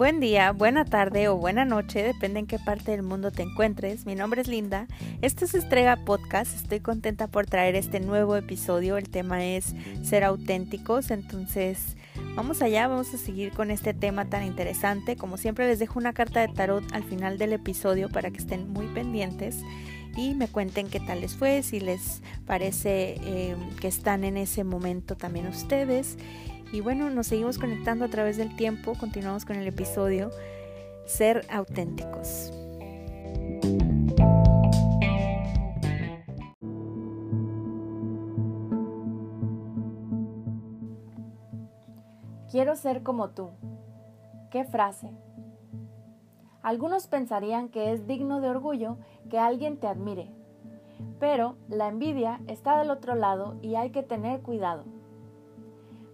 Buen día, buena tarde o buena noche, depende en qué parte del mundo te encuentres. Mi nombre es Linda. Esto es Estrega Podcast. Estoy contenta por traer este nuevo episodio. El tema es ser auténticos. Entonces, vamos allá, vamos a seguir con este tema tan interesante. Como siempre, les dejo una carta de tarot al final del episodio para que estén muy pendientes y me cuenten qué tal les fue, si les parece eh, que están en ese momento también ustedes. Y bueno, nos seguimos conectando a través del tiempo, continuamos con el episodio Ser auténticos. Quiero ser como tú. ¿Qué frase? Algunos pensarían que es digno de orgullo que alguien te admire, pero la envidia está del otro lado y hay que tener cuidado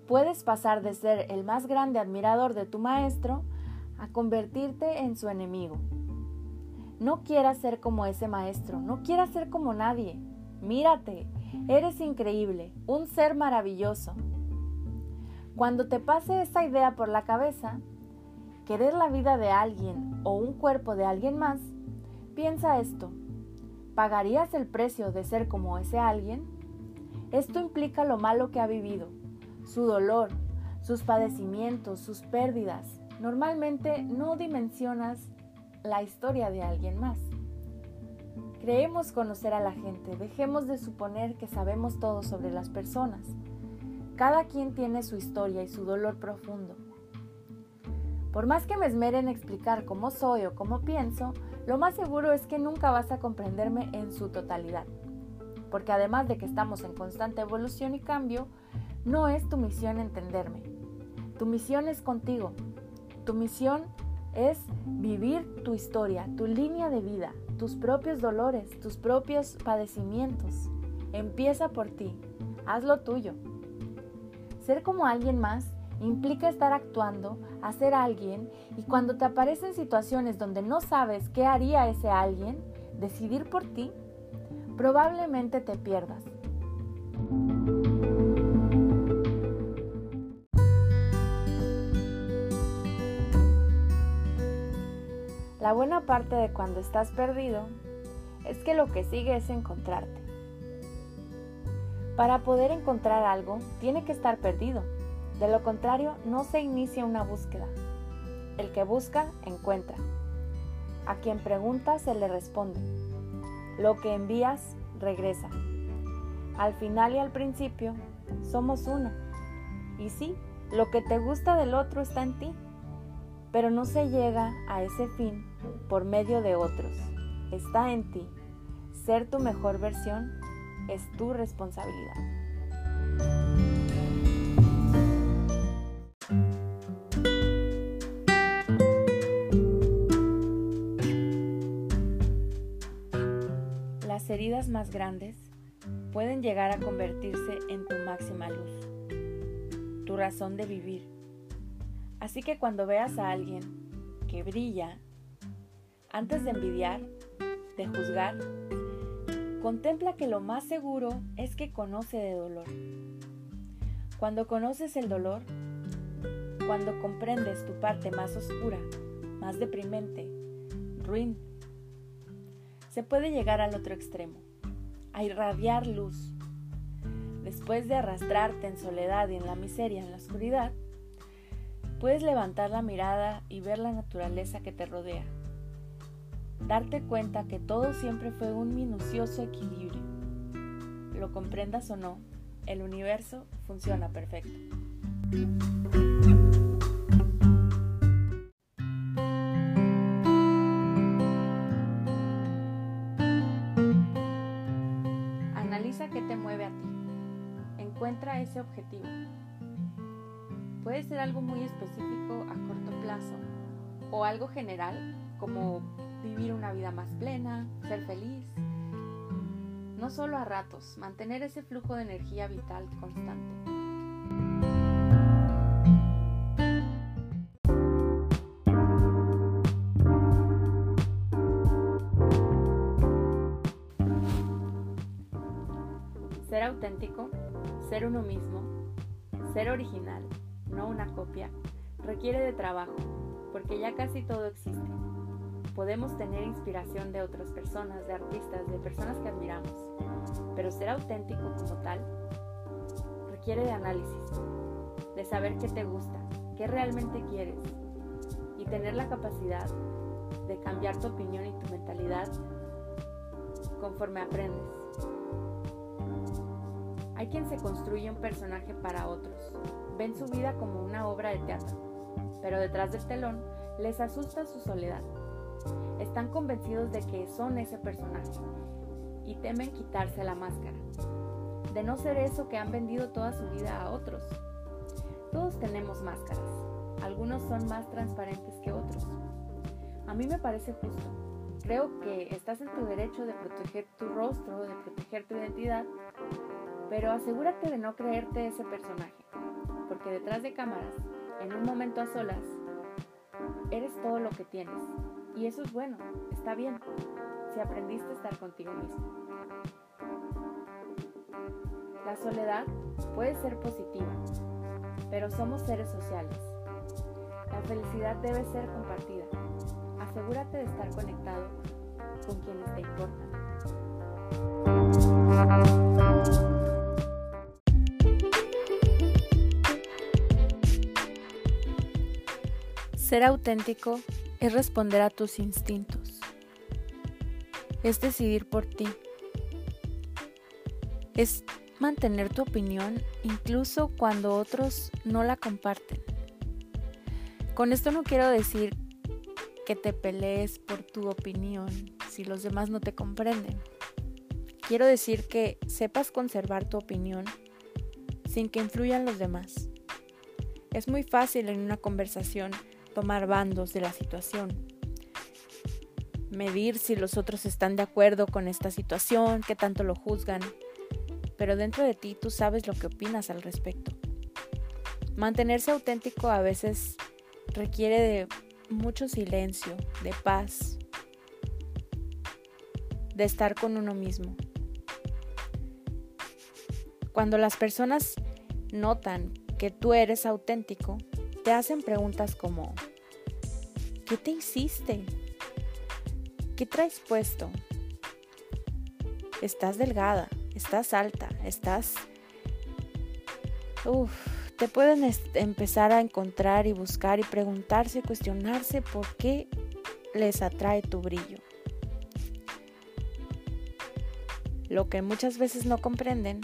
Puedes pasar de ser el más grande admirador de tu maestro a convertirte en su enemigo. No quieras ser como ese maestro, no quieras ser como nadie. Mírate, eres increíble, un ser maravilloso. Cuando te pase esa idea por la cabeza, querer la vida de alguien o un cuerpo de alguien más, piensa esto. ¿Pagarías el precio de ser como ese alguien? Esto implica lo malo que ha vivido, su dolor, sus padecimientos, sus pérdidas. Normalmente no dimensionas la historia de alguien más. Creemos conocer a la gente, dejemos de suponer que sabemos todo sobre las personas. Cada quien tiene su historia y su dolor profundo. Por más que me esmere en explicar cómo soy o cómo pienso, lo más seguro es que nunca vas a comprenderme en su totalidad. Porque además de que estamos en constante evolución y cambio, no es tu misión entenderme. Tu misión es contigo. Tu misión es vivir tu historia, tu línea de vida, tus propios dolores, tus propios padecimientos. Empieza por ti. Haz lo tuyo. Ser como alguien más implica estar actuando, hacer alguien y cuando te aparecen situaciones donde no sabes qué haría ese alguien, decidir por ti, probablemente te pierdas. La buena parte de cuando estás perdido es que lo que sigue es encontrarte. Para poder encontrar algo, tiene que estar perdido. De lo contrario, no se inicia una búsqueda. El que busca, encuentra. A quien pregunta, se le responde. Lo que envías, regresa. Al final y al principio, somos uno. Y sí, lo que te gusta del otro está en ti pero no se llega a ese fin por medio de otros. Está en ti. Ser tu mejor versión es tu responsabilidad. Las heridas más grandes pueden llegar a convertirse en tu máxima luz, tu razón de vivir Así que cuando veas a alguien que brilla, antes de envidiar, de juzgar, contempla que lo más seguro es que conoce de dolor. Cuando conoces el dolor, cuando comprendes tu parte más oscura, más deprimente, ruin, se puede llegar al otro extremo, a irradiar luz. Después de arrastrarte en soledad y en la miseria, en la oscuridad, Puedes levantar la mirada y ver la naturaleza que te rodea. Darte cuenta que todo siempre fue un minucioso equilibrio. Lo comprendas o no, el universo funciona perfecto. Analiza qué te mueve a ti. Encuentra ese objetivo. Puede ser algo muy específico a corto plazo o algo general como vivir una vida más plena, ser feliz. No solo a ratos, mantener ese flujo de energía vital constante. Ser auténtico, ser uno mismo, ser original no una copia, requiere de trabajo, porque ya casi todo existe. Podemos tener inspiración de otras personas, de artistas, de personas que admiramos, pero ser auténtico como tal requiere de análisis, de saber qué te gusta, qué realmente quieres y tener la capacidad de cambiar tu opinión y tu mentalidad conforme aprendes. Hay quien se construye un personaje para otros, ven su vida como una obra de teatro, pero detrás del telón les asusta su soledad. Están convencidos de que son ese personaje y temen quitarse la máscara, de no ser eso que han vendido toda su vida a otros. Todos tenemos máscaras, algunos son más transparentes que otros. A mí me parece justo. Creo que estás en tu derecho de proteger tu rostro, de proteger tu identidad, pero asegúrate de no creerte ese personaje, porque detrás de cámaras, en un momento a solas, eres todo lo que tienes. Y eso es bueno, está bien, si aprendiste a estar contigo mismo. La soledad puede ser positiva, pero somos seres sociales. La felicidad debe ser compartida. Asegúrate de estar conectado con quienes te importan. Ser auténtico es responder a tus instintos. Es decidir por ti. Es mantener tu opinión incluso cuando otros no la comparten. Con esto no quiero decir que te pelees por tu opinión si los demás no te comprenden. Quiero decir que sepas conservar tu opinión sin que influyan los demás. Es muy fácil en una conversación tomar bandos de la situación, medir si los otros están de acuerdo con esta situación, qué tanto lo juzgan, pero dentro de ti tú sabes lo que opinas al respecto. Mantenerse auténtico a veces requiere de mucho silencio, de paz, de estar con uno mismo. Cuando las personas notan que tú eres auténtico, te hacen preguntas como, ¿qué te hiciste? ¿Qué traes puesto? Estás delgada, estás alta, estás... Uf, te pueden empezar a encontrar y buscar y preguntarse, cuestionarse por qué les atrae tu brillo. Lo que muchas veces no comprenden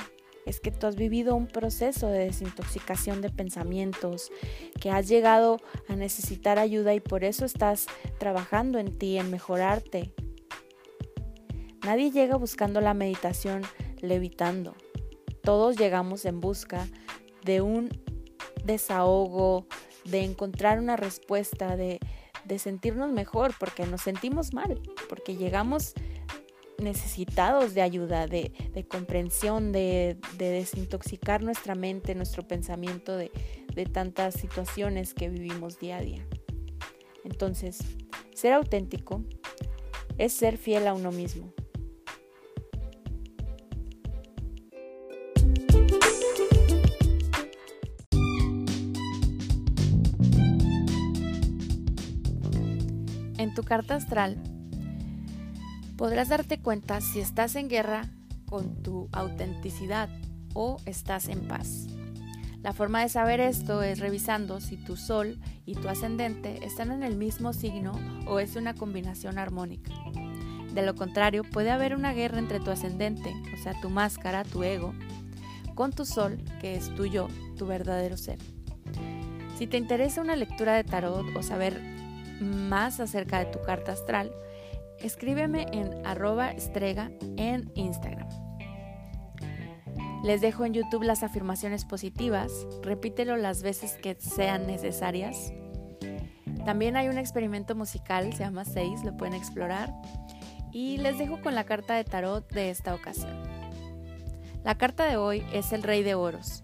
es que tú has vivido un proceso de desintoxicación de pensamientos, que has llegado a necesitar ayuda y por eso estás trabajando en ti, en mejorarte. Nadie llega buscando la meditación levitando. Todos llegamos en busca de un desahogo, de encontrar una respuesta, de, de sentirnos mejor, porque nos sentimos mal, porque llegamos necesitados de ayuda, de, comprensión, de, desintoxicar nuestra mente, nuestro pensamiento de, de tantas situaciones que vivimos día a día. Entonces, ser auténtico es ser fiel a uno mismo. En tu carta astral podrás darte cuenta si estás en guerra con tu autenticidad o estás en paz. La forma de saber esto es revisando si tu sol y tu ascendente están en el mismo signo o es una combinación armónica. De lo contrario, puede haber una guerra entre tu ascendente, o sea, tu máscara, tu ego, con tu sol, que es tu yo, tu verdadero ser. Si te interesa una lectura de tarot o saber más acerca de tu carta astral, escríbeme en arroba estrega en Instagram. Les dejo en YouTube las afirmaciones positivas, repítelo las veces que sean necesarias. También hay un experimento musical, se llama 6, lo pueden explorar. Y les dejo con la carta de tarot de esta ocasión. La carta de hoy es el Rey de Oros.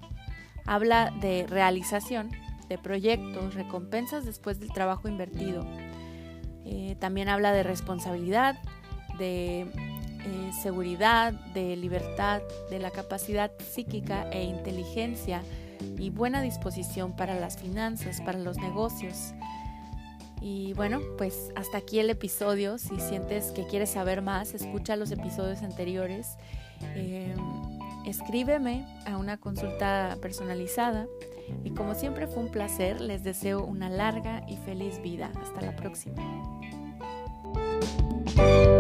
Habla de realización, de proyectos, recompensas después del trabajo invertido, eh, también habla de responsabilidad, de eh, seguridad, de libertad, de la capacidad psíquica e inteligencia y buena disposición para las finanzas, para los negocios. Y bueno, pues hasta aquí el episodio. Si sientes que quieres saber más, escucha los episodios anteriores. Em, escríbeme a una consulta personalizada. Y como siempre fue un placer, les deseo una larga y feliz vida. Hasta la próxima. Bye.